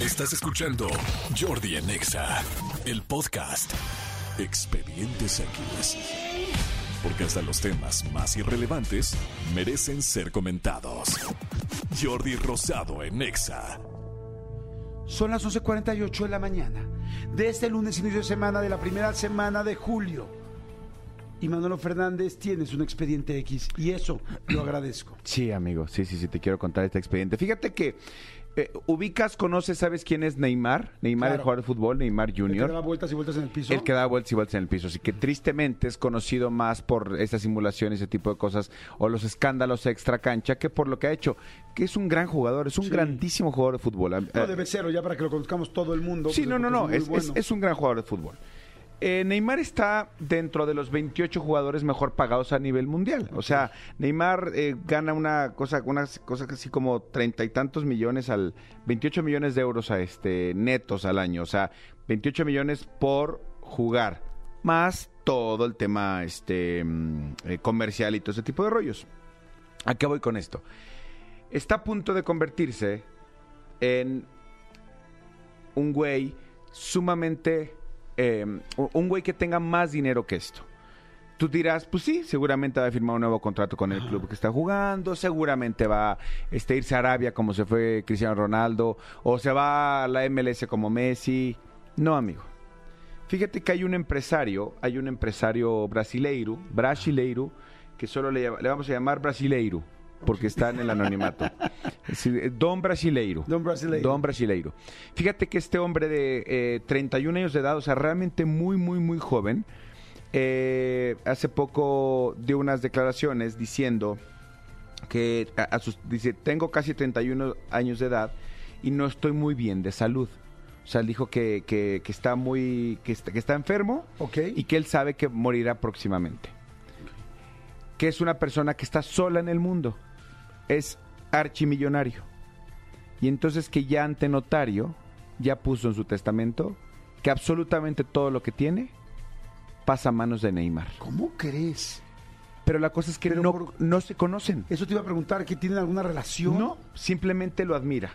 Estás escuchando Jordi en Exa, el podcast. Expedientes X. Porque hasta los temas más irrelevantes merecen ser comentados. Jordi Rosado en Exa. Son las 11.48 de la mañana de este lunes inicio de semana de la primera semana de julio. Y Manolo Fernández tienes un expediente X y eso lo agradezco. Sí, amigo, sí, sí, sí, te quiero contar este expediente. Fíjate que eh, ubicas, conoces, ¿sabes quién es Neymar? Neymar, el Claro. jugador de fútbol, Neymar El que Jr. daba vueltas y vueltas en el piso. El que da vueltas y vueltas en el piso. Así que tristemente es conocido más por estas simulaciones, ese tipo de cosas, o los escándalos extra cancha, que por lo que ha hecho, que es un gran jugador, es un Sí. grandísimo jugador de fútbol. No, debe ser, ya para que lo conozcamos todo el mundo. Sí, pues, no, no, no, porque es, muy es- bueno. es un gran jugador de fútbol. Eh, Neymar está dentro de los 28 jugadores mejor pagados a nivel mundial. O sea, Neymar eh, gana una cosa, una cosa así como treinta y tantos millones al, 28 millones de euros a este netos al año. O sea, 28 millones por jugar, más todo el tema este mm, eh, comercial y todo ese tipo de rollos. ¿A qué voy con esto? Está a punto de convertirse en un güey sumamente... eh, un güey que tenga más dinero que esto. Tú dirás, pues sí, seguramente va a firmar un nuevo contrato con el club que está jugando, seguramente va a este, irse a Arabia como se fue Cristiano Ronaldo, o se va a la MLS como Messi. No, amigo. Fíjate que hay un empresario, hay un empresario brasileiro, brasileiro, que solo le, le vamos a llamar brasileiro, porque está en el anonimato. Decir, Don Brasileiro. Don Brasileiro. Don Brasileiro. Fíjate que este hombre de eh, 31 años de edad, o sea, realmente muy, muy, muy joven, eh, hace poco dio unas declaraciones diciendo que a, a sus, dice, tengo casi 31 años de edad y no estoy muy bien de salud. O sea, él dijo que, que- que está muy, que está, que está enfermo Ok. y que él sabe que morirá próximamente. Que es una persona que está sola en el mundo. Es archimillonario. Y entonces que ya ante notario ya puso en su testamento que absolutamente todo lo que tiene pasa a manos de Neymar. ¿Cómo crees? Pero la cosa es que no, por- no se conocen. Eso te iba a preguntar, ¿que tienen alguna relación? No, simplemente lo admira.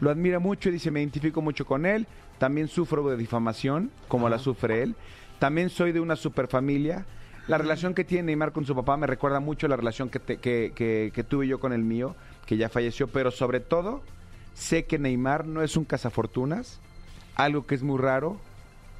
Lo admira mucho y dice, me identifico mucho con él. También sufro de difamación, como la sufre él. También soy de una super familia. La relación que tiene Neymar con su papá me recuerda mucho la relación que, te- que, que- que tuve yo con el mío, que ya falleció. Pero sobre todo, sé que Neymar no es un cazafortunas, algo que es muy raro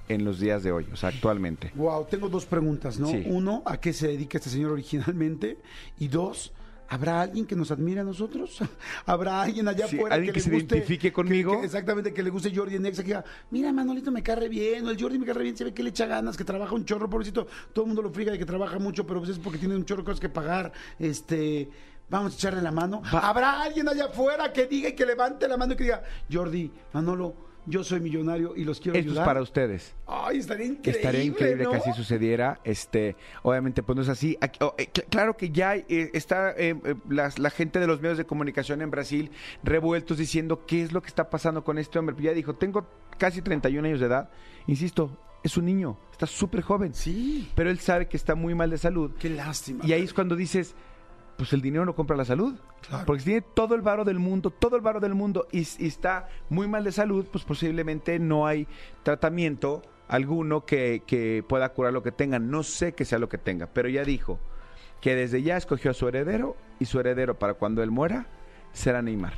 en los días de hoy, o sea, actualmente. Wow, tengo dos preguntas, ¿no? Sí. Uno, ¿a qué se dedica este señor originalmente? Y dos, ¿habrá alguien que nos admire a nosotros? ¿Habrá alguien allá Sí, afuera alguien que le se guste- identifique conmigo? que- que exactamente, que le guste Jordi en Exa, que diga, mira, Manolito me cae re bien, o el Jordi me cae re bien, se ve que le echa ganas, que trabaja un chorro, pobrecito. Todo el mundo lo friga de que trabaja mucho, pero pues es porque tiene un chorro de cosas que pagar. Este, vamos a echarle la mano. ¿Habrá alguien allá afuera que diga y que levante la mano y que diga, Jordi, Manolo, yo soy millonario y los quiero Esto es ayudar? para ustedes. Ay, estaría increíble. Estaría increíble ¿no? que así sucediera. Este, obviamente, pues no es así. Aquí- oh, eh, cl- claro que ya eh, está eh, eh, las- la, gente de los medios de comunicación en Brasil revueltos diciendo qué es lo que está pasando con este hombre. Ya dijo, tengo casi 31 años de edad. Insisto, es un niño, está súper joven. Sí, Pero él sabe que está muy mal de salud. qué lástima. Y ahí es cuando dices, pues el dinero no compra la salud. Claro. Porque si tiene todo el varo del mundo, todo el varo del mundo y, y está muy mal de salud, pues posiblemente no hay tratamiento alguno que, que pueda curar lo que tenga. No sé qué sea lo que tenga, pero ya dijo que desde ya escogió a su heredero y su heredero para cuando él muera será Neymar.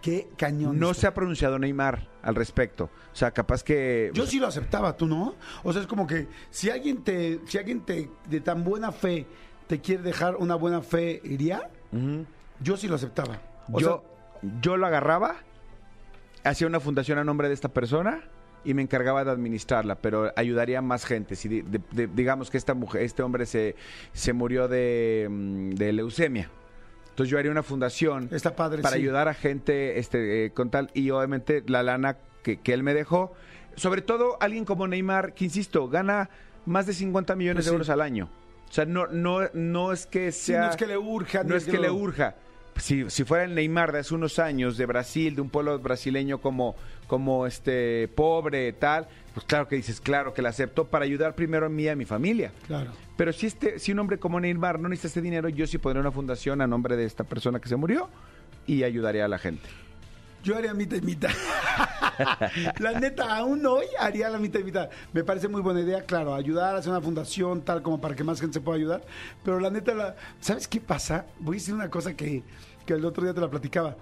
Qué cañón. No se ha pronunciado Neymar al respecto. O sea, capaz que... Yo sí lo aceptaba, ¿tú no? O sea, es como que si alguien te, si alguien te de tan buena fe te quiere dejar una buena fe, ¿iría? Yo sí lo aceptaba. O yo, yo lo agarraba, hacía una fundación a nombre de esta persona y me encargaba de administrarla, pero ayudaría a más gente. Si di- de- de- digamos que esta mujer, este hombre se, se murió de, mm, leucemia. Entonces yo haría una fundación Está padre, para sí. ayudar a gente este, eh, con tal y obviamente la lana que, que él me dejó. Sobre todo alguien como Neymar, que insisto, gana más de 50 millones Pues de sí. euros al año. O sea, no, no, no es que Sí, sea... no es que le urja. No es que le urja. Si, si fuera el Neymar de hace unos años, de Brasil, de un pueblo brasileño como, como este pobre, tal, pues claro que dices, claro que la acepto para ayudar primero a mí y a mi familia. Claro. Pero si este, si un hombre como Neymar no necesita ese dinero, yo sí pondré una fundación a nombre de esta persona que se murió y ayudaría a la gente. Yo haría mitad y mitad. La neta, aún hoy haría la mitad y mitad. Me parece muy buena idea, claro, ayudar, hacer una fundación tal como para que más gente se pueda ayudar. Pero la neta, la- ¿sabes qué pasa? Voy a decir una cosa que, que el otro día te la platicaba.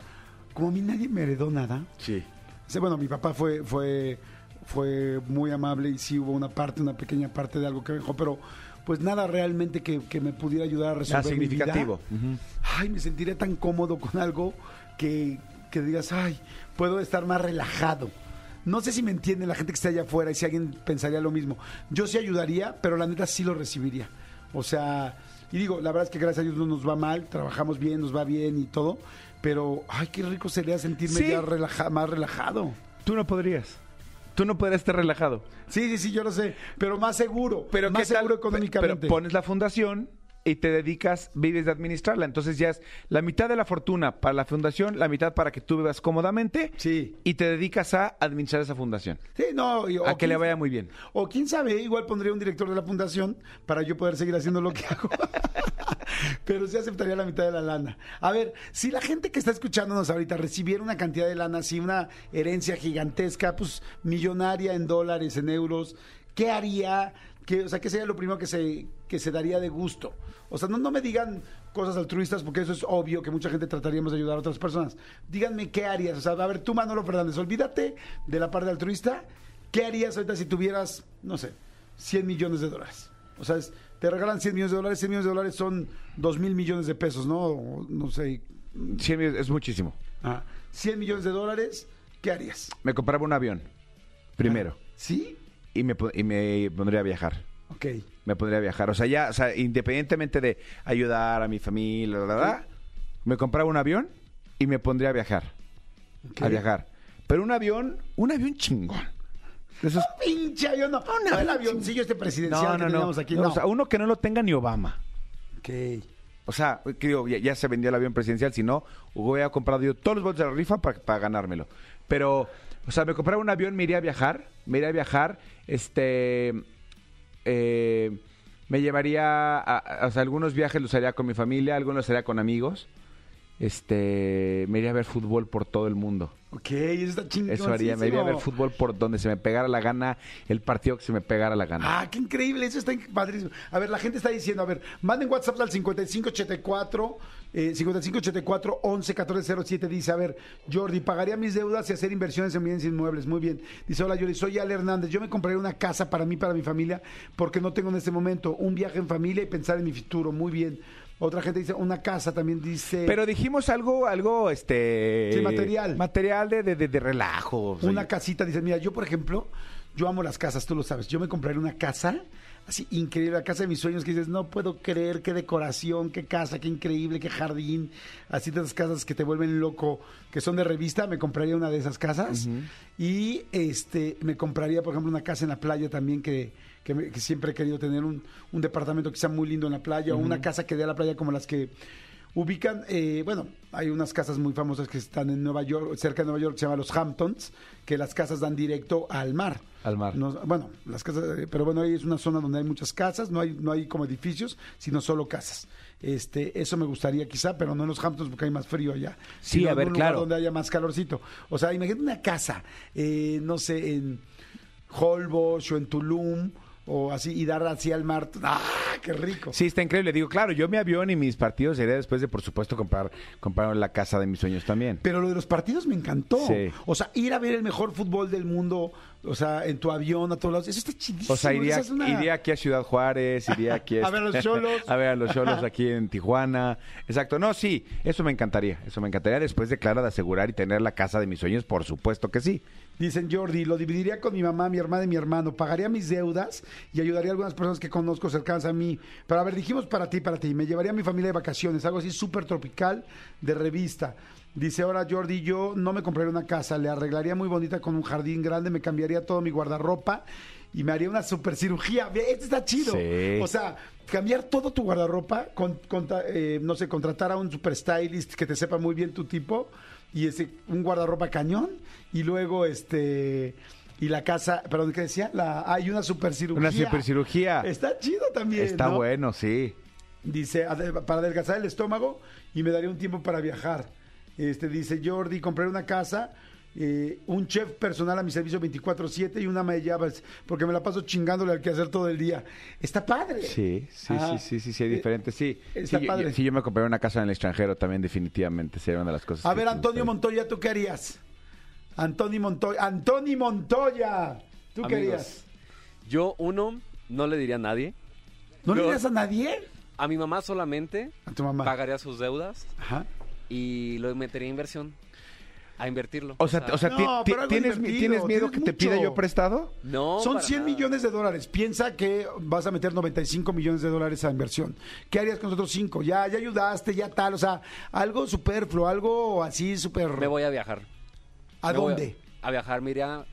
Como a mí nadie me heredó nada, Sí. Sí, bueno, mi papá fue, fue, fue muy amable y sí hubo una parte, una pequeña parte de algo que me dejó, pero pues nada realmente que, que me pudiera ayudar a resolver Ah, mi vida. significativo. Ay, me sentiría tan cómodo con algo que, que digas, ay, puedo estar más relajado. No sé si me entiende la gente que está allá afuera y si alguien pensaría lo mismo. Yo sí ayudaría, pero la neta sí lo recibiría. O sea, y digo, la verdad es que gracias a Dios no nos va mal, trabajamos bien, nos va bien y todo, pero ay, qué rico sería sentirme Sí. ya relaja- más relajado. Tú no podrías. Tú no podrías estar relajado. Sí, sí, sí, yo lo sé, pero más seguro, Pero más seguro económicamente. Pero pones la fundación y te dedicas, vives de administrarla. Entonces ya es la mitad de la fortuna para la fundación, la mitad para que tú vivas cómodamente. Sí. Y te dedicas a administrar esa fundación. Sí, no, y- o A que le vaya muy bien. O quién sabe, igual pondría un director de la fundación para yo poder seguir haciendo lo que hago. Pero sí aceptaría la mitad de la lana. A ver, si la gente que está escuchándonos ahorita recibiera una cantidad de lana, así una herencia gigantesca, pues millonaria en dólares, en euros, ¿qué haría? ¿Qué, o sea, ¿qué sería lo primero que se, que se daría de gusto? O sea, no, no me digan cosas altruistas porque eso es obvio que mucha gente trataríamos de ayudar a otras personas. Díganme qué harías. O sea, a ver, tú, Manolo Fernández, olvídate de la parte altruista. ¿Qué harías ahorita si tuvieras, no sé, 100 millones de dólares? O sea, es- te regalan 100 millones de dólares, 100 millones de dólares son 2 mil millones de pesos, ¿no? O No sé. Sí, es muchísimo. Ah, 100 millones de dólares, ¿qué harías? Me compraba un avión, primero. ¿Sí? Y, me, y me pondría a viajar. Ok. Me pondría a viajar. O sea, ya, o sea, independientemente de ayudar a mi familia, la me compraba un avión y me pondría a viajar. A viajar. Pero un avión, un avión chingón. Esos- Pinche avión, no. No, el avioncillo este presidencial que teníamos aquí, no. O sea, uno que no lo tenga ni Obama. Ok. O sea, que digo, ya, ya se vendió el avión presidencial, si no, hubiera comprado yo todos los boletos de la rifa para, para ganármelo. Pero, o sea, me compraba un avión, me iría a viajar, me iría a viajar, este, eh, me llevaría, a, a- algunos viajes los haría con mi familia, algunos los haría con amigos, este, me iría a ver fútbol por todo el mundo. Ok, eso está chingón. Eso haría, me iría a ver fútbol por donde se me pegara la gana, el partido que se me pegara la gana. Ah, qué increíble, eso está padrísimo. A ver, la gente está diciendo, a ver, manden WhatsApp al 5584, eh, 5584 11 1407, dice, a ver, Jordi, pagaría mis deudas y hacer inversiones en bienes inmuebles, muy bien. Dice, hola Jordi, soy Ale Hernández, yo me compraría una casa para mí, para mi familia, porque no tengo en este momento un viaje en familia y pensar en mi futuro, muy bien. Otra gente dice, una casa también dice... Pero dijimos algo, algo, este... Sí, material. Material de, de, de- de relajo. o sea, Una casita, dice, mira, yo por ejemplo, yo amo las casas, tú lo sabes, yo me compraría una casa así increíble, la casa de mis sueños que dices, no puedo creer qué decoración, qué casa, qué increíble, qué jardín, así de esas casas que te vuelven loco, que son de revista, me compraría una de esas casas y este me compraría, por ejemplo, una casa en la playa también que, que, me- que siempre he querido tener un, un departamento que sea muy lindo en la playa o una casa que dé a la playa como las que ubican, eh, bueno, hay unas casas muy famosas que están en Nueva York, cerca de Nueva York, que se llaman los Hamptons, que las casas dan directo al mar. Al mar. No- bueno, las casas, eh, pero bueno, ahí es una zona donde hay muchas casas, no hay, no hay como edificios, sino solo casas. Este, eso me gustaría quizá, pero no en los Hamptons porque hay más frío allá. Sí, sino a en ver, un lugar claro. donde haya más calorcito. O sea, imagínate una casa, eh, no sé, en Holbox o en Tulum o así y dar así al mar. ¡Ah, qué rico! Sí, está increíble. Digo, claro, yo mi avión y mis partidos sería después de, por supuesto, comprar, comprar la casa de mis sueños también. Pero lo de los partidos me encantó. Sí. O sea, ir a ver el mejor fútbol del mundo, o sea, en tu avión a todos lados, eso está chidísimo. O sea, iría, esa es una- iría aquí a Ciudad Juárez, iría aquí A ver a los Xolos. a ver a los cholos aquí en Tijuana. Exacto. No, sí, eso me encantaría. Eso me encantaría después de, claro, de asegurar y tener la casa de mis sueños, por supuesto que sí. Dicen Jordi, lo dividiría con mi mamá, mi hermana y mi hermano, pagaría mis deudas y ayudaría a algunas personas que conozco cercanas a mí. Pero a ver, dijimos para ti, para ti, me llevaría a mi familia de vacaciones, algo así súper tropical de revista. Dice ahora Jordi, yo no me compraría una casa, le arreglaría muy bonita con un jardín grande, me cambiaría todo mi guardarropa y me haría una super cirugía. Este está chido. Sí. O sea, cambiar todo tu guardarropa, con, eh, no sé, contratar a un super stylist que te sepa muy bien tu tipo y ese un guardarropa cañón y luego este y la casa, perdón, ¿qué decía? La hay una super cirugía. Una supercirugía. Está chido también, Está ¿no? bueno, sí. Dice, "Ade- para adelgazar el estómago y me daría un tiempo para viajar. Este dice Jordi, compré una casa eh, un chef personal a mi servicio 24/7 y una ama de llaves, porque me la paso chingándole al que hacer todo el día. Está padre. Sí, sí, Ajá. sí, sí, sí, sí, es diferente. Sí, Está sí, yo- padre. yo- si yo me compraría una casa en el extranjero también definitivamente sería una de las cosas. A ver, Antonio. Montoya, ¿tú qué harías? Antonio Montoya, Antonio Montoya, ¿tú qué harías? Yo, uno, no le diría a nadie. ¿No le dirías a nadie? A mi mamá solamente A tu mamá. pagaría sus deudas Ajá. y lo metería en inversión. A invertirlo. O sea, o sea, No, ti- ti- pero algo ¿tienes, ¿tienes miedo tienes que te pida yo prestado? no. Son para 100 nada. millones de dólares. Piensa que vas a meter 95 millones de dólares a inversión. ¿Qué harías con los otros 5? Ya, ya ayudaste, ya tal. O sea, algo superfluo, algo así súper... Me voy a viajar. ¿A Me voy dónde? A, viajar, mira.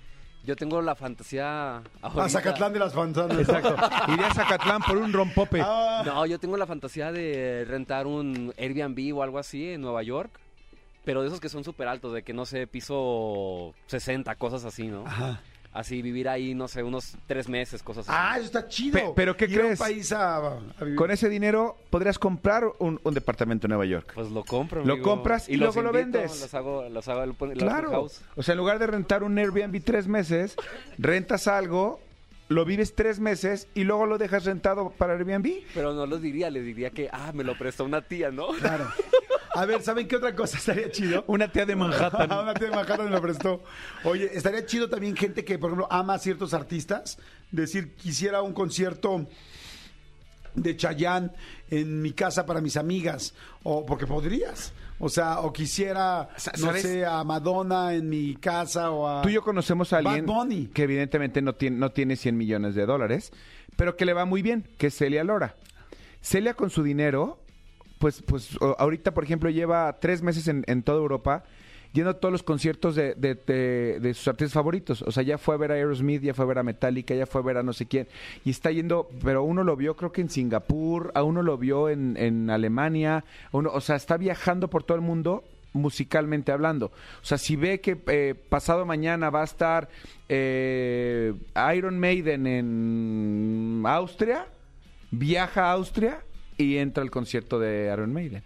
Yo tengo la fantasía. A Zacatlán de las Fanzanas. Exacto. Iría a Zacatlán por un rompope. Ah, No, yo tengo la fantasía de rentar un Airbnb o algo así en Nueva York. Pero de esos que son súper altos, de que no sé, piso 60, cosas así, ¿no? Ajá. Así vivir ahí, no sé, unos tres meses, cosas así. Ah, eso está chido. Pe- pero ¿qué Ir a un crees? país a, a vivir. Con ese dinero podrías comprar un, un departamento en Nueva York. Pues lo compro. Lo amigo. compras y los luego lo invito, vendes. Los hago, los hago Claro. house. O sea, en lugar de rentar un Airbnb tres meses, rentas algo, lo vives tres meses y luego lo dejas rentado para Airbnb. Pero no lo diría, le diría que, ah, me lo prestó una tía, ¿no? Claro. A ver, ¿saben qué otra cosa estaría chido? Una tía de Manhattan. Una tía de Manhattan me lo prestó. Oye, estaría chido también gente que, por ejemplo, ama a ciertos artistas. Decir, quisiera un concierto de Chayanne en mi casa para mis amigas. O porque podrías. O sea, o quisiera, no ¿sabes? sé, a Madonna en mi casa o a... Tú y yo conocemos a Bad alguien Bunny. que evidentemente no tiene, no tiene 100 millones de dólares, pero que le va muy bien, que es Celia Lora. Celia con su dinero, pues, pues ahorita, por ejemplo, lleva tres meses en, en toda Europa yendo a todos los conciertos de, de- de- de sus artistas favoritos. O sea, ya fue a ver a Aerosmith, ya fue a ver a Metallica, ya fue a ver a no sé quién. Y está yendo, pero uno lo vio creo que en Singapur, a uno lo vio en, Alemania, uno, o sea, está viajando por todo el mundo musicalmente hablando. O sea, si ve que eh, pasado mañana va a estar eh, Iron Maiden en Austria, viaja a Austria y entra al concierto de Iron Maiden.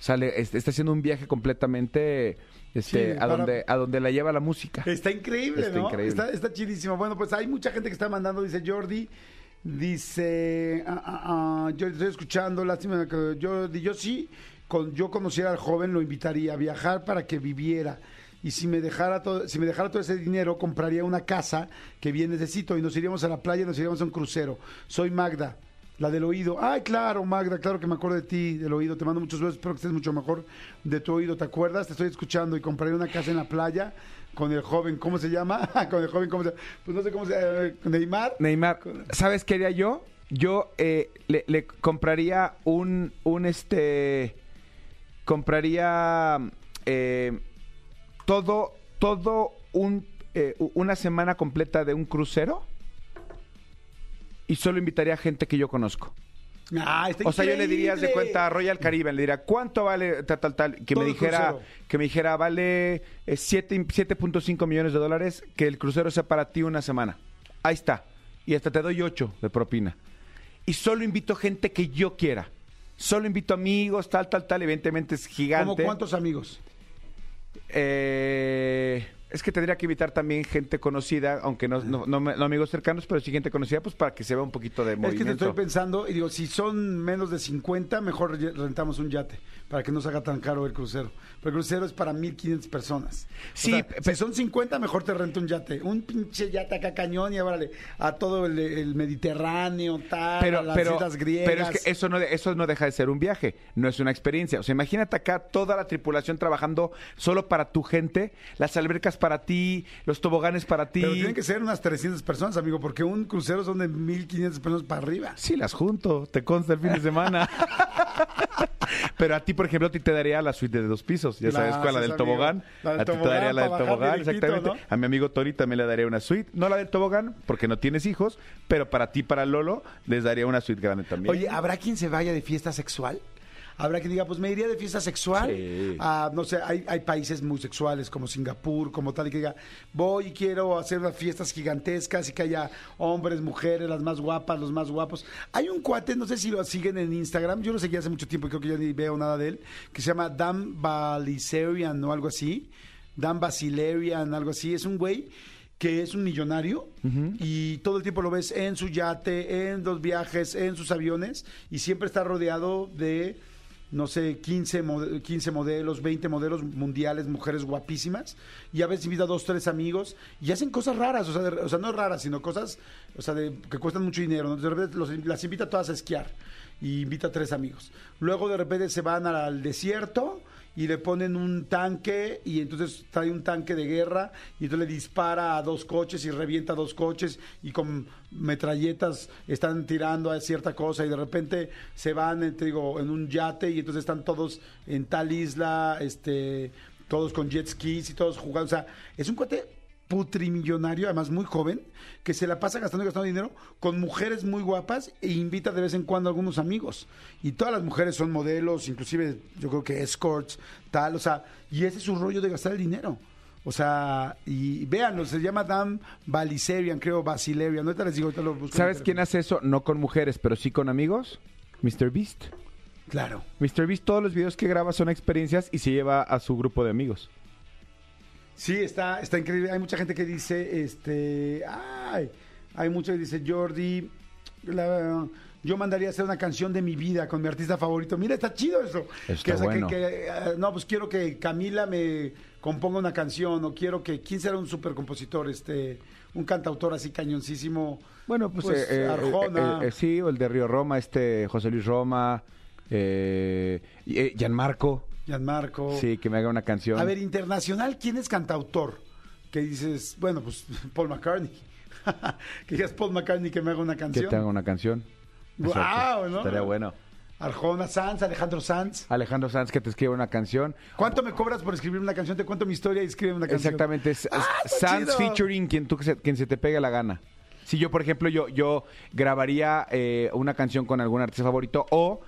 Sale, es- está haciendo un viaje completamente este, Sí, a para- donde a donde la lleva la música. Está increíble, Está ¿no? increíble. Está, está chidísimo. Bueno, pues hay mucha gente que está mandando, dice Jordi. Dice, ah, ah, ah, yo estoy escuchando, lástima que Jordi, yo sí, con, yo conociera al joven, lo invitaría a viajar para que viviera. Y si me dejara todo, si me dejara todo ese dinero, compraría una casa que bien necesito y nos iríamos a la playa, nos iríamos a un crucero. Soy Magda, la del oído. Ay, claro, Magda, claro que me acuerdo de ti, del oído. Te mando muchos besos, espero que estés mucho mejor de tu oído. ¿Te acuerdas? Te estoy escuchando y compraría una casa en la playa con el joven, ¿cómo se llama? con el joven, ¿cómo se llama? Pues no sé cómo se llama, Neymar. Neymar, ¿sabes qué haría yo? Yo eh, le, compraría un, un este, compraría eh, todo, todo un, eh, una semana completa de un crucero y solo invitaría a gente que yo conozco. Ah, está O sea, yo le diría de cuenta a Royal Caribe, le diría, ¿cuánto vale tal, tal, tal? Que Todo me dijera, que me dijera, vale eh, siete- 7.5 millones de dólares, que el crucero sea para ti una semana. Ahí está. Y hasta te doy 8 de propina. Y solo invito gente que yo quiera. Solo invito amigos, tal, tal, tal. Evidentemente es ¿Cómo gigante. cuántos amigos? Eh, es que tendría que invitar también gente conocida, aunque no, no, no no amigos cercanos, pero sí gente conocida, pues para que se vea un poquito de Es que te movimiento. estoy pensando y digo, si son menos de 50, mejor re- rentamos un yate para que no se haga tan caro el crucero. Pero el crucero es para 1500 personas. O Sí, sea, pe- si son 50, mejor te rento un yate. Un pinche yate acá cañón y órale, a todo el, el Mediterráneo, tal, a pero, las pero, islas griegas. pero es que eso no, eso no deja de ser un viaje, no es una experiencia. O sea, imagínate acá toda la tripulación trabajando solo para tu gente, las albercas para ti, los toboganes para ti. Pero tienen que ser unas 300 personas, amigo, porque un crucero son de 1500 personas para arriba. Sí, las junto, te consta el fin de semana. Pero a ti, por ejemplo, a ti te daría la suite de dos pisos. Ya sabes cuál, la del amigo. tobogán. La del a ti te daría la del tobogán, exactamente. ¿no? A mi amigo Tori también le daría una suite. No la del tobogán, porque no tienes hijos, pero para ti, para Lolo, les daría una suite grande también. Oye, ¿habrá quien se vaya de fiesta sexual? Habrá quien diga, pues me iría de fiesta sexual. Sí. a, no sé, hay, hay países muy sexuales como Singapur, como tal, y que diga, voy y quiero hacer unas fiestas gigantescas y que haya hombres, mujeres, las más guapas, los más guapos. Hay un cuate, no sé si lo siguen en Instagram, yo lo seguí hace mucho tiempo y creo que ya ni veo nada de él, que se llama Dan Baliserian o algo así. Dan Basilerian, algo así. Es un güey que es un millonario y todo el tiempo lo ves en su yate, en los viajes, en sus aviones y siempre está rodeado de no sé, 15, mode- 15 modelos, 20 modelos mundiales, mujeres guapísimas, y a veces invita a dos, tres amigos, y hacen cosas raras, o sea, de- o sea no raras, sino cosas, o sea, de- que cuestan mucho dinero, ¿no? De repente los- las invita todas a esquiar, y invita a tres amigos. Luego de repente se van al desierto, y le ponen un tanque y entonces trae un tanque de guerra y entonces le dispara a dos coches y revienta dos coches y con metralletas están tirando a cierta cosa y de repente se van, eh, te digo, en un yate y entonces están todos en tal isla, este, todos con jet skis y todos jugando. O sea, es un cuate putrimillonario, además muy joven, que se la pasa gastando y gastando dinero con mujeres muy guapas e invita de vez en cuando a algunos amigos. Y todas las mujeres son modelos, inclusive yo creo que escorts, tal, o sea, y ese es su rollo de gastar el dinero. O sea, y véanlo, se llama Dan Baliserian, creo, Basilerian. Ahorita les digo, ahorita lo busco. ¿Sabes quién hace eso? No con mujeres, pero sí con amigos. Mr. Beast. Claro. Mr. Beast, todos los videos que graba son experiencias y se lleva a su grupo de amigos. Sí, está, está increíble. Hay mucha gente que dice, este, ay, hay mucha que dice, Jordi, la- yo mandaría hacer una canción de mi vida con mi artista favorito. Mira, está chido eso. Está que, o sea, que- bueno. que, eh, no, pues quiero que Camila me componga una canción o quiero que, ¿quién será un super compositor? Este, un cantautor así cañoncísimo. Bueno, pues, Pues, eh, eh, Arjona. eh, eh, sí, o el de Río Roma, este José Luis Roma, eh, Gianmarco, Gianmarco. sí, que me haga una canción. A ver, internacional, ¿quién es cantautor? Que dices, bueno, pues Paul McCartney. que digas Paul McCartney que me haga una que canción. te haga una canción. Exacto. ¿no? Estaría bueno. Arjona Sanz, Alejandro Sanz. Alejandro Sanz que te escriba una canción. ¿Cuánto me cobras por escribir una canción? Te cuento mi historia y escribe una canción. Exactamente, es, ¡Ah, Sanz featuring quien, tú, se- quien se te pegue la gana. Si yo, por ejemplo, yo, yo grabaría eh, una canción con algún artista favorito o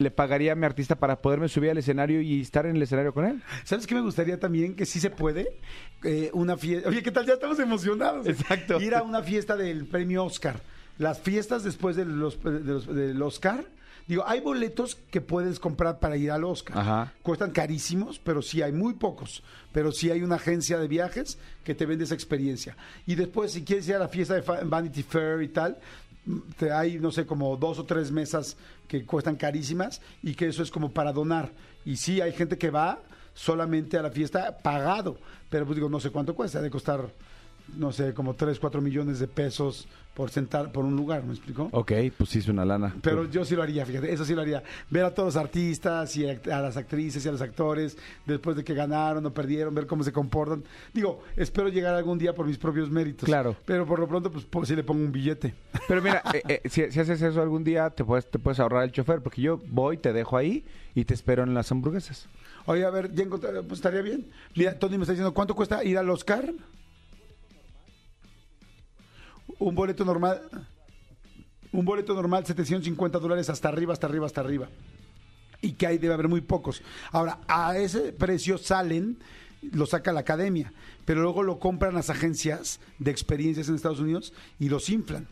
le pagaría a mi artista para poderme subir al escenario y estar en el escenario con él. ¿Sabes qué me gustaría también? Que sí se puede. Eh, una fiesta. Oye, ¿qué tal? Ya estamos emocionados. Exacto. Ir a una fiesta del premio Oscar. Las fiestas después de los, de los- del Oscar. Digo, hay boletos que puedes comprar para ir al Oscar. Ajá. Cuestan carísimos, pero sí hay muy pocos. Pero sí hay una agencia de viajes que te vende esa experiencia. Y después, si quieres ir a la fiesta de Vanity Fair y tal, te hay, no sé, como dos o tres mesas que cuestan carísimas y que eso es como para donar. Y sí, hay gente que va solamente a la fiesta pagado. Pero pues digo, no sé cuánto cuesta. Ha de costar, no sé, como 3, 4 millones de pesos por sentar por un lugar, ¿me explico? Ok, pues sí es una lana. Pero yo sí lo haría, fíjate, eso sí lo haría. Ver a todos los artistas y a las actrices y a los actores después de que ganaron o perdieron, ver cómo se comportan. Digo, espero llegar algún día por mis propios méritos. Claro. Pero por lo pronto, pues po- sí le pongo un billete. Pero mira, eh, eh, si, si haces eso algún día, te puedes, te puedes ahorrar el chofer, porque yo voy, te dejo ahí y te espero en las hamburguesas. Oye, a ver, ya encontré, pues estaría bien. Mira, Tony me está diciendo, ¿cuánto cuesta ir al Oscar? Un boleto normal. Un boleto normal, 750 dólares hasta arriba, hasta arriba, hasta arriba. Y que ahí debe haber muy pocos. Ahora, a ese precio salen, lo saca la academia, pero luego lo compran las agencias de experiencias en Estados Unidos y los inflan.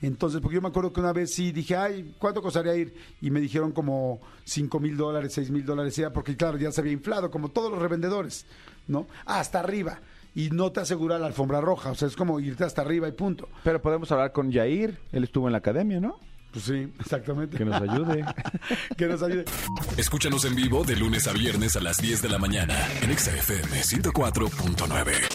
Entonces, porque yo me acuerdo que una vez sí dije, ay, ¿cuánto costaría ir? Y me dijeron como 5 mil dólares, 6 mil dólares, porque claro, ya se había inflado, como todos los revendedores, ¿no? Hasta arriba. Y no te asegura la alfombra roja, o sea, es como irte hasta arriba y punto. Pero podemos hablar con Jair, él estuvo en la academia, ¿no? Pues sí, exactamente. Que nos ayude. que nos ayude. Escúchanos en vivo de lunes a viernes a las 10 de la mañana en Exa FM 104.9.